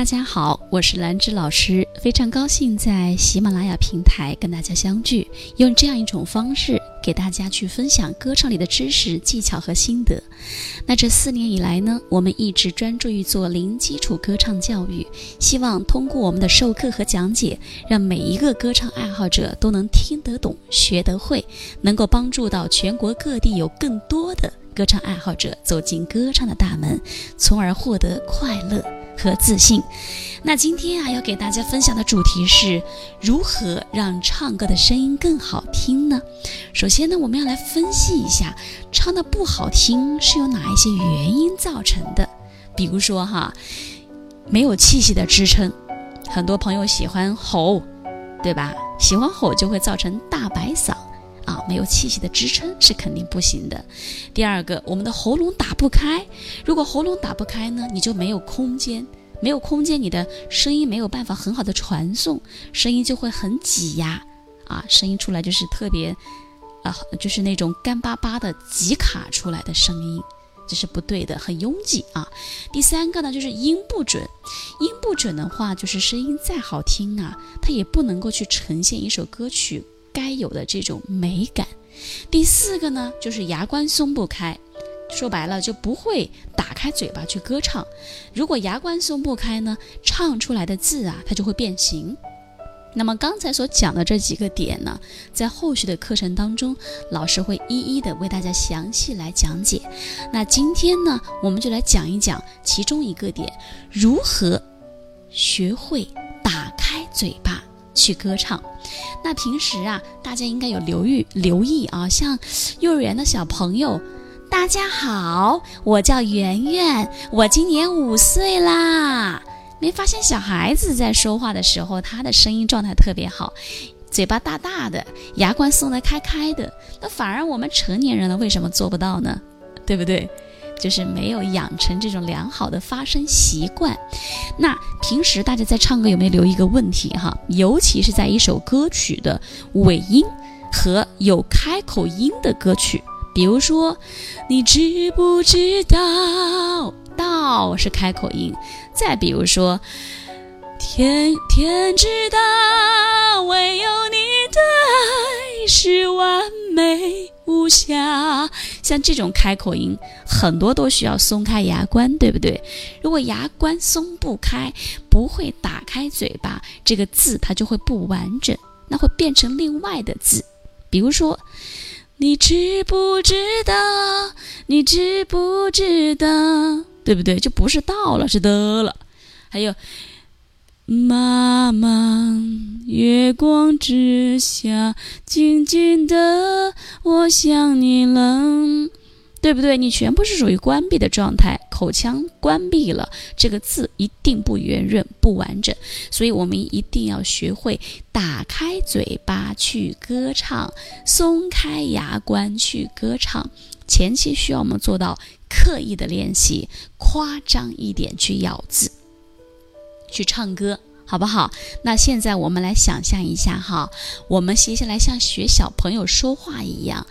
大家好，我是兰芝老师，非常高兴在喜马拉雅平台跟大家相聚，用这样一种方式给大家去分享歌唱里的知识、技巧和心得。那这四年以来呢，我们一直专注于做零基础歌唱教育，希望通过我们的授课和讲解，让每一个歌唱爱好者都能听得懂、学得会，能够帮助到全国各地有更多的歌唱爱好者走进歌唱的大门，从而获得快乐。和自信。那今天啊，要给大家分享的主题是如何让唱歌的声音更好听呢？首先呢，我们要来分析一下唱的不好听是由哪一些原因造成的。比如说哈，没有气息的支撑，很多朋友喜欢吼，对吧？喜欢吼就会造成大白嗓。啊，没有气息的支撑是肯定不行的。第二个，我们的喉咙打不开，如果喉咙打不开呢，你就没有空间，没有空间，你的声音没有办法很好的传送，声音就会很挤压，啊，声音出来就是特别，啊，就是那种干巴巴的挤卡出来的声音，这是不对的，很拥挤啊。第三个呢，就是音不准，音不准的话，就是声音再好听啊，它也不能够去呈现一首歌曲。该有的这种美感。第四个呢，就是牙关松不开，说白了就不会打开嘴巴去歌唱。如果牙关松不开呢，唱出来的字啊，它就会变形。那么刚才所讲的这几个点呢，在后续的课程当中，老师会一一的为大家详细来讲解。那今天呢，我们就来讲一讲其中一个点，如何学会打开嘴巴。去歌唱，那平时啊，大家应该有留意留意啊，像幼儿园的小朋友，大家好，我叫圆圆，我今年五岁啦。没发现小孩子在说话的时候，他的声音状态特别好，嘴巴大大的，牙关松得开开的，那反而我们成年人了，为什么做不到呢？对不对？就是没有养成这种良好的发声习惯。那平时大家在唱歌有没有留意一个问题哈？尤其是在一首歌曲的尾音和有开口音的歌曲，比如说，你知不知道？道是开口音。再比如说，天天知道，唯有你的爱是完美。无瑕，像这种开口音，很多都需要松开牙关，对不对？如果牙关松不开，不会打开嘴巴，这个字它就会不完整，那会变成另外的字。比如说，你知不知道？你知不知道？对不对？就不是到了，是的了。还有。妈妈，月光之下，静静的，我想你了，对不对？你全部是属于关闭的状态，口腔关闭了，这个字一定不圆润、不完整。所以我们一定要学会打开嘴巴去歌唱，松开牙关去歌唱。前期需要我们做到刻意的练习，夸张一点去咬字。去唱歌，好不好？那现在我们来想象一下哈，我们接下来像学小朋友说话一样，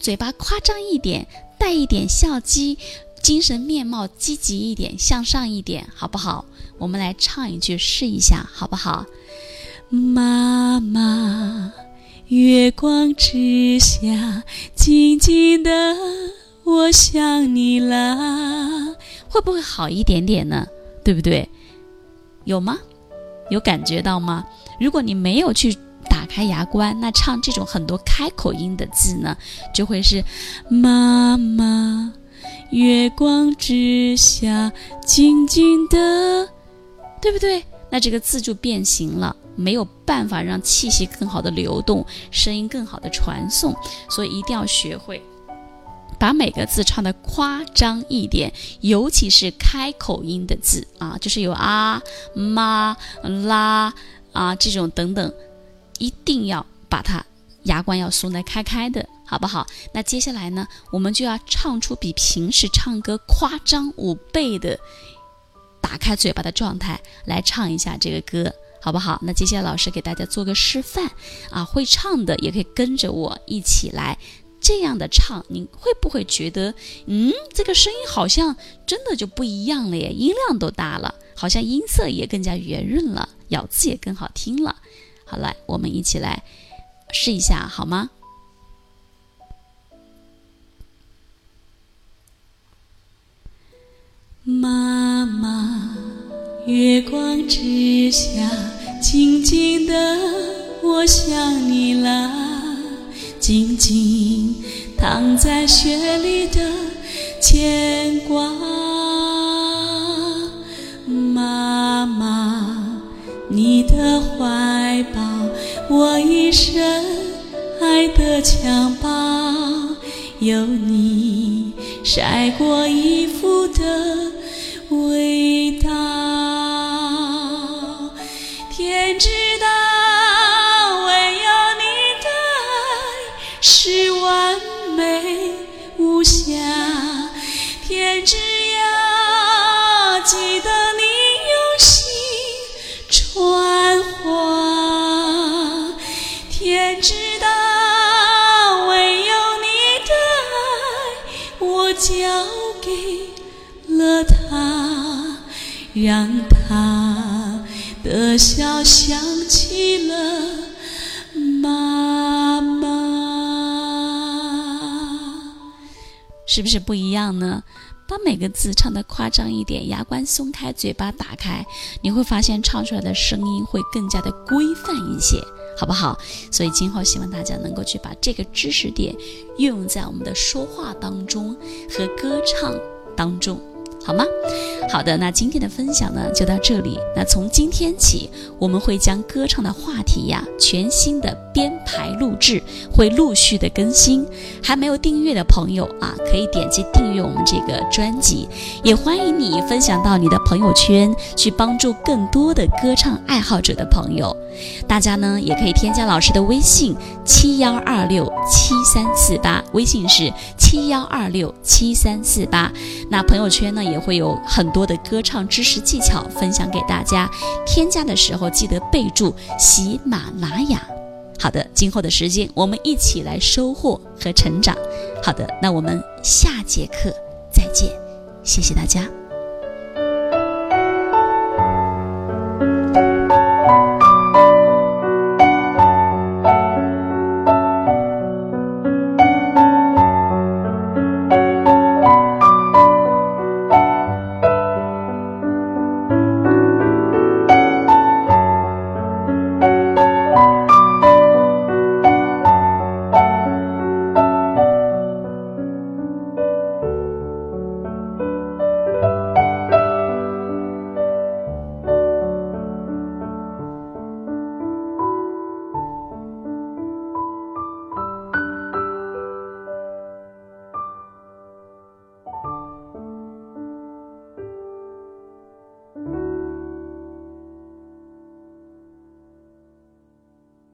嘴巴夸张一点，带一点笑肌，精神面貌积极一点，向上一点，好不好？我们来唱一句试一下，好不好？妈妈，月光之下，静静的，我想你了，会不会好一点点呢？对不对？有吗？有感觉到吗？如果你没有去开牙关，那唱这种很多开口音的字呢，就会是妈妈，月光之下，静静的，对不对？那这个字就变形了，没有办法让气息更好的流动，声音更好的传送，所以一定要学会。把每个字唱的夸张一点，尤其是开口音的字啊，就是有啊、妈、啦啊这种等等，一定要把它牙关要松得开开的，好不好？那接下来呢，我们就要唱出比平时唱歌夸张五倍的打开嘴巴的状态来唱一下这个歌，好不好？那接下来老师给大家做个示范啊，会唱的也可以跟着我一起来。这样的唱，你会不会觉得，嗯，这个声音好像真的就不一样了耶？音量都大了，好像音色也更加圆润了，咬字也更好听了。好，来，我们一起来试一下，好吗？妈妈，月光之下，静静的，我想你了，静静躺在雪里的牵挂。深爱的襁褓，有你晒过衣服的。味道，天知道，唯有你的爱是完美无瑕。天知交给。了他，让他的笑想起了妈妈，是不是不一样呢？把每个字唱得夸张一点，牙关松开，嘴巴打开，你会发现唱出来的声音会更加的规范一些，好不好？所以今后希望大家能够去把这个知识点运用在我们的说话当中和歌唱当中。好吗？好的，那今天的分享呢就到这里。那从今天起，我们会将歌唱的话题呀全新的编排录制，会陆续的更新。还没有订阅的朋友啊，可以点击订阅我们这个专辑。也欢迎你分享到你的朋友圈，去帮助更多的歌唱爱好者的朋友。大家呢也可以添加老师的微信七幺二六七三四八，微信是七幺二六七三四八。那朋友圈呢？也会有很多的歌唱知识技巧分享给大家，添加的时候记得备注喜马拉雅。好的，今后的时间我们一起来收获和成长。好的，那我们下节课再见，谢谢大家。